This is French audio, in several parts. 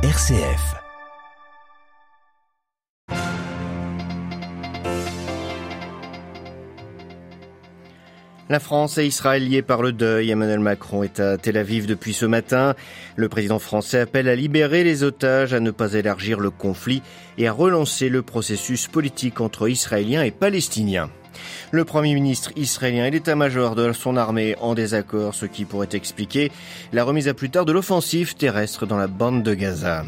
RCF. La France et Israël liés par le deuil. Emmanuel Macron est à Tel Aviv depuis ce matin. Le président français appelle à libérer les otages, à ne pas élargir le conflit et à relancer le processus politique entre Israéliens et Palestiniens. Le Premier ministre israélien et l'état-major de son armée en désaccord, ce qui pourrait expliquer la remise à plus tard de l'offensive terrestre dans la bande de Gaza.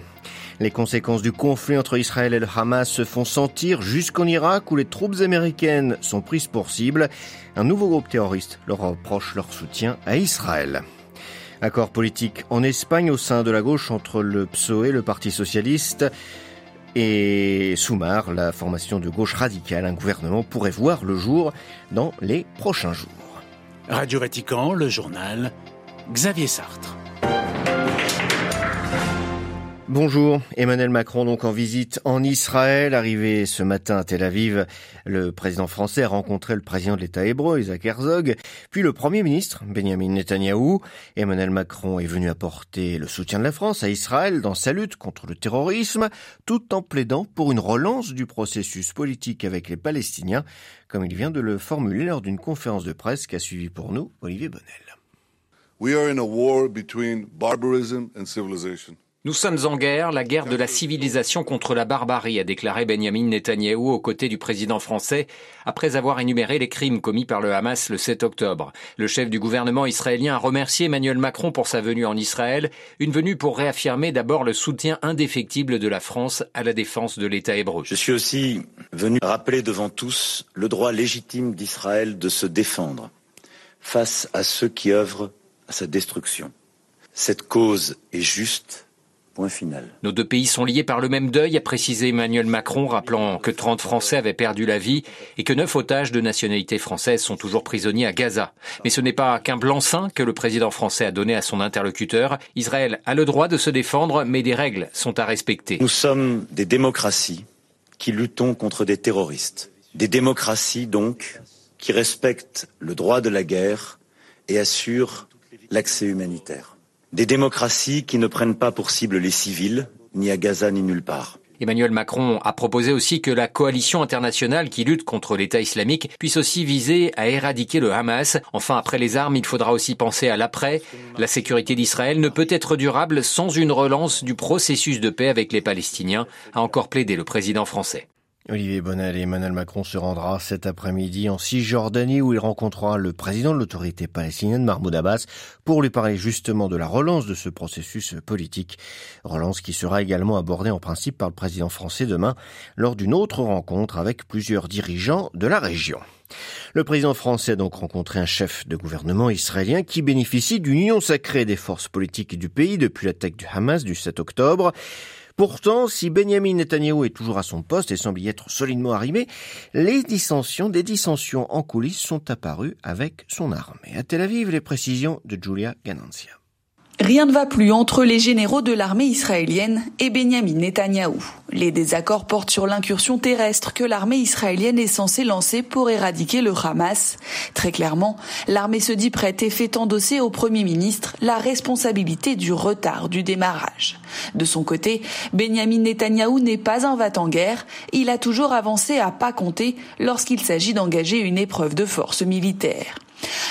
Les conséquences du conflit entre Israël et le Hamas se font sentir jusqu'en Irak où les troupes américaines sont prises pour cible. Un nouveau groupe terroriste leur reproche leur soutien à Israël. Accord politique en Espagne au sein de la gauche entre le PSOE, le Parti socialiste, et Soumar, la formation de gauche radicale. Un gouvernement pourrait voir le jour dans les prochains jours. Radio Vatican, le journal, Xavier Sartre. Bonjour, Emmanuel Macron donc en visite en Israël, arrivé ce matin à Tel Aviv. Le président français a rencontré le président de l'État hébreu, Isaac Herzog, puis le premier ministre, Benjamin Netanyahou. Emmanuel Macron est venu apporter le soutien de la France à Israël dans sa lutte contre le terrorisme, tout en plaidant pour une relance du processus politique avec les Palestiniens, comme il vient de le formuler lors d'une conférence de presse qu'a suivi pour nous Olivier Bonnel. We are in a war between barbarism and civilization. Nous sommes en guerre, la guerre de la civilisation contre la barbarie, a déclaré Benjamin Netanyahou aux côtés du président français, après avoir énuméré les crimes commis par le Hamas le 7 octobre. Le chef du gouvernement israélien a remercié Emmanuel Macron pour sa venue en Israël, une venue pour réaffirmer d'abord le soutien indéfectible de la France à la défense de l'État hébreu. Je suis aussi venu rappeler devant tous le droit légitime d'Israël de se défendre face à ceux qui œuvrent à sa destruction. Cette cause est juste final. Nos deux pays sont liés par le même deuil, a précisé Emmanuel Macron, rappelant que 30 Français avaient perdu la vie et que 9 otages de nationalité française sont toujours prisonniers à Gaza. Mais ce n'est pas qu'un blanc-seing que le président français a donné à son interlocuteur. Israël a le droit de se défendre, mais des règles sont à respecter. Nous sommes des démocraties qui luttons contre des terroristes. Des démocraties, donc, qui respectent le droit de la guerre et assurent l'accès humanitaire. Des démocraties qui ne prennent pas pour cible les civils, ni à Gaza ni nulle part. Emmanuel Macron a proposé aussi que la coalition internationale qui lutte contre l'État islamique puisse aussi viser à éradiquer le Hamas. Enfin, après les armes, il faudra aussi penser à l'après. La sécurité d'Israël ne peut être durable sans une relance du processus de paix avec les Palestiniens, a encore plaidé le président français. Olivier Bonnel et Emmanuel Macron se rendra cet après-midi en Cisjordanie où il rencontrera le président de l'autorité palestinienne Mahmoud Abbas pour lui parler justement de la relance de ce processus politique. Relance qui sera également abordée en principe par le président français demain lors d'une autre rencontre avec plusieurs dirigeants de la région. Le président français a donc rencontré un chef de gouvernement israélien qui bénéficie d'une union sacrée des forces politiques du pays depuis l'attaque du Hamas du 7 octobre. Pourtant, si Benjamin Netanyahu est toujours à son poste et semble y être solidement arrimé, les dissensions, des dissensions en coulisses sont apparues avec son armée. À Tel Aviv, les précisions de Julia Ganancia. Rien ne va plus entre les généraux de l'armée israélienne et Benjamin Netanyahou. Les désaccords portent sur l'incursion terrestre que l'armée israélienne est censée lancer pour éradiquer le Hamas. Très clairement, l'armée se dit prête et fait endosser au Premier ministre la responsabilité du retard du démarrage. De son côté, Benjamin Netanyahou n'est pas un va-t-en-guerre, il a toujours avancé à pas compter lorsqu'il s'agit d'engager une épreuve de force militaire.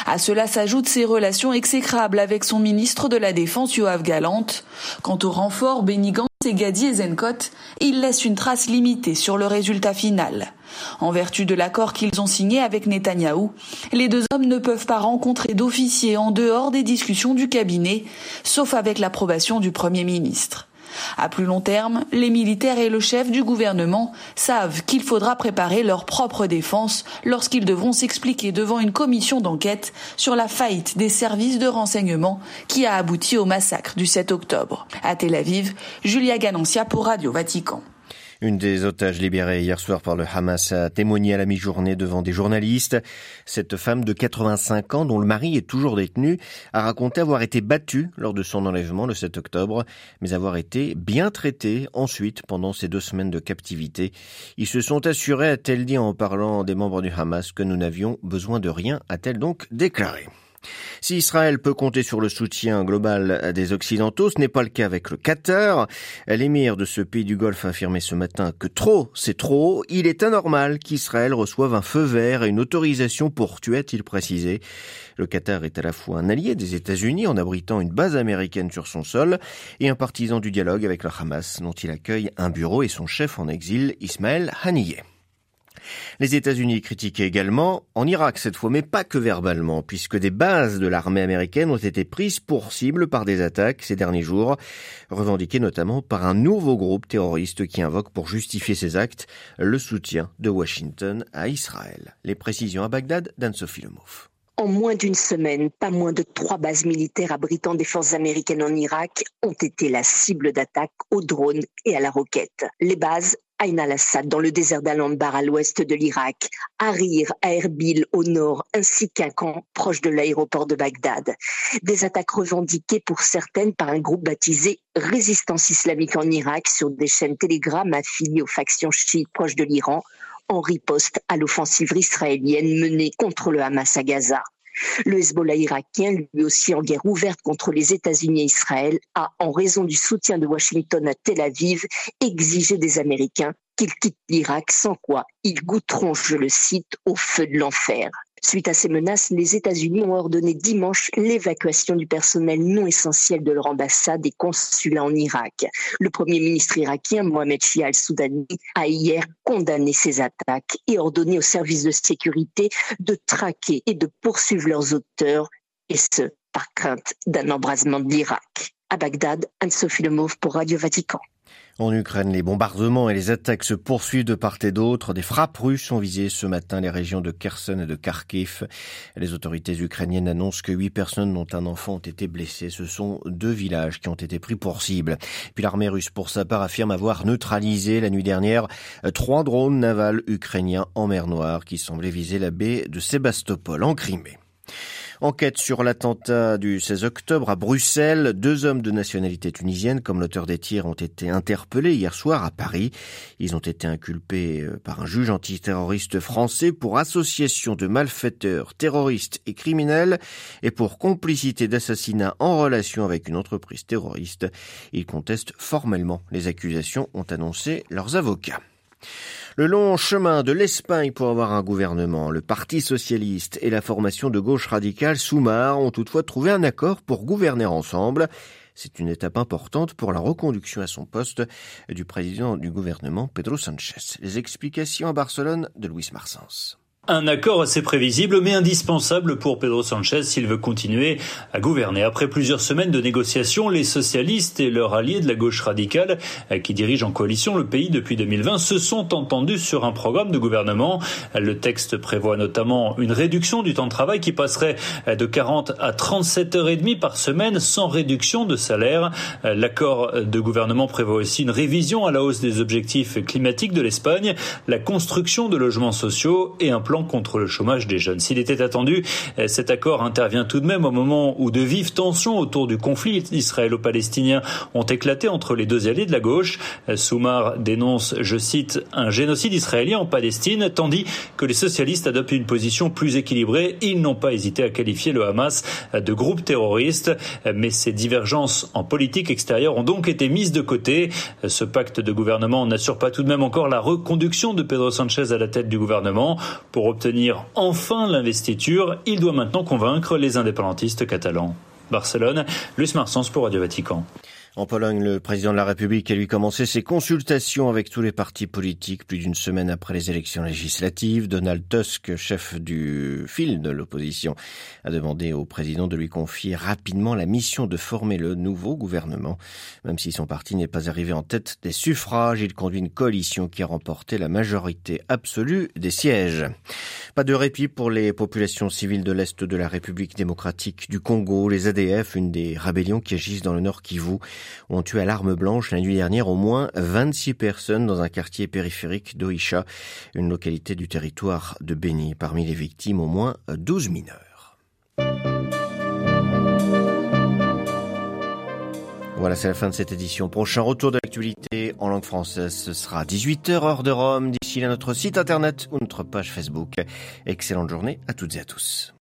À cela s'ajoutent ses relations exécrables avec son ministre de la Défense Yoav Galant. Quant au renfort Benny Gantz et Gadi Ezenkot, il laisse une trace limitée sur le résultat final. En vertu de l'accord qu'ils ont signé avec Netanyahou, les deux hommes ne peuvent pas rencontrer d'officiers en dehors des discussions du cabinet, sauf avec l'approbation du Premier ministre. À plus long terme, les militaires et le chef du gouvernement savent qu'il faudra préparer leur propre défense lorsqu'ils devront s'expliquer devant une commission d'enquête sur la faillite des services de renseignement qui a abouti au massacre du 7 octobre. À Tel Aviv, Julia Ganancia pour Radio Vatican. Une des otages libérées hier soir par le Hamas a témoigné à la mi-journée devant des journalistes. Cette femme de 85 ans, dont le mari est toujours détenu, a raconté avoir été battue lors de son enlèvement le 7 octobre, mais avoir été bien traitée ensuite pendant ces deux semaines de captivité. Ils se sont assurés, a-t-elle dit en parlant des membres du Hamas, que nous n'avions besoin de rien, a-t-elle donc déclaré. Si Israël peut compter sur le soutien global des Occidentaux, ce n'est pas le cas avec le Qatar. L'émir de ce pays du Golfe a affirmé ce matin que trop, c'est trop. Il est anormal qu'Israël reçoive un feu vert et une autorisation pour tuer, a-t-il précisé. Le Qatar est à la fois un allié des États-Unis en abritant une base américaine sur son sol et un partisan du dialogue avec le Hamas dont il accueille un bureau et son chef en exil, Ismaël Haniyeh. Les États-Unis critiquaient également en Irak cette fois, mais pas que verbalement, puisque des bases de l'armée américaine ont été prises pour cible par des attaques ces derniers jours, revendiquées notamment par un nouveau groupe terroriste qui invoque pour justifier ses actes le soutien de Washington à Israël. Les précisions à Bagdad d'Anne-Sophie Lemov. En moins d'une semaine, pas moins de trois bases militaires abritant des forces américaines en Irak ont été la cible d'attaques aux drones et à la roquette. Les bases Ain al-Assad dans le désert d'Al-Anbar à l'ouest de l'Irak, Harir à Erbil au nord, ainsi qu'un camp proche de l'aéroport de Bagdad. Des attaques revendiquées pour certaines par un groupe baptisé Résistance islamique en Irak sur des chaînes Telegram affiliées aux factions chiites proches de l'Iran, en riposte à l'offensive israélienne menée contre le Hamas à Gaza. Le Hezbollah irakien, lui aussi en guerre ouverte contre les États-Unis et Israël, a, en raison du soutien de Washington à Tel Aviv, exigé des Américains qu'ils quittent l'Irak, sans quoi ils goûteront, je le cite, au feu de l'enfer. Suite à ces menaces, les États-Unis ont ordonné dimanche l'évacuation du personnel non essentiel de leur ambassade et consulat en Irak. Le premier ministre irakien, Mohamed Shia al-Soudani, a hier condamné ces attaques et ordonné aux services de sécurité de traquer et de poursuivre leurs auteurs, et ce, par crainte d'un embrasement de l'Irak. À Bagdad, Anne-Sophie Lemauve pour Radio Vatican. En Ukraine, les bombardements et les attaques se poursuivent de part et d'autre. Des frappes russes ont visé ce matin les régions de Kherson et de Kharkiv. Les autorités ukrainiennes annoncent que huit personnes dont un enfant ont été blessées. Ce sont deux villages qui ont été pris pour cible. Puis l'armée russe, pour sa part, affirme avoir neutralisé la nuit dernière trois drones navals ukrainiens en mer Noire qui semblaient viser la baie de Sébastopol en Crimée. Enquête sur l'attentat du 16 octobre à Bruxelles. Deux hommes de nationalité tunisienne, comme l'auteur des tirs, ont été interpellés hier soir à Paris. Ils ont été inculpés euh, par un juge antiterroriste français pour association de malfaiteurs, terroristes et criminels et pour complicité d'assassinat en relation avec une entreprise terroriste. Ils contestent formellement les accusations, ont annoncé leurs avocats. Le long chemin de l'Espagne pour avoir un gouvernement, le Parti socialiste et la formation de gauche radicale Soumar ont toutefois trouvé un accord pour gouverner ensemble. C'est une étape importante pour la reconduction à son poste du président du gouvernement Pedro Sanchez. Les explications à Barcelone de Luis Marsens. Un accord assez prévisible mais indispensable pour Pedro Sanchez s'il veut continuer à gouverner. Après plusieurs semaines de négociations, les socialistes et leurs alliés de la gauche radicale qui dirigent en coalition le pays depuis 2020 se sont entendus sur un programme de gouvernement. Le texte prévoit notamment une réduction du temps de travail qui passerait de 40 à 37 heures et demie par semaine sans réduction de salaire. L'accord de gouvernement prévoit aussi une révision à la hausse des objectifs climatiques de l'Espagne, la construction de logements sociaux et un plan contre le chômage des jeunes. S'il était attendu, euh, cet accord intervient tout de même au moment où de vives tensions autour du conflit israélo-palestinien ont éclaté entre les deux alliés de la gauche. Euh, Soumar dénonce, je cite, un génocide israélien en Palestine, tandis que les socialistes adoptent une position plus équilibrée. Ils n'ont pas hésité à qualifier le Hamas de groupe terroriste, mais ces divergences en politique extérieure ont donc été mises de côté. Ce pacte de gouvernement n'assure pas tout de même encore la reconduction de Pedro Sanchez à la tête du gouvernement. Obtenir enfin l'investiture, il doit maintenant convaincre les indépendantistes catalans. Barcelone, Luis Marsens pour Radio Vatican. En Pologne, le président de la République a lui commencé ses consultations avec tous les partis politiques plus d'une semaine après les élections législatives. Donald Tusk, chef du fil de l'opposition, a demandé au président de lui confier rapidement la mission de former le nouveau gouvernement. Même si son parti n'est pas arrivé en tête des suffrages, il conduit une coalition qui a remporté la majorité absolue des sièges. Pas de répit pour les populations civiles de l'Est de la République démocratique du Congo. Les ADF, une des rébellions qui agissent dans le nord Kivu, ont tué à l'arme blanche la nuit dernière au moins 26 personnes dans un quartier périphérique d'Oisha, une localité du territoire de Beni. Parmi les victimes, au moins 12 mineurs. Voilà, c'est la fin de cette édition. Prochain retour de l'actualité en langue française, ce sera 18h heure de Rome. D'ici là, notre site internet ou notre page Facebook. Excellente journée à toutes et à tous.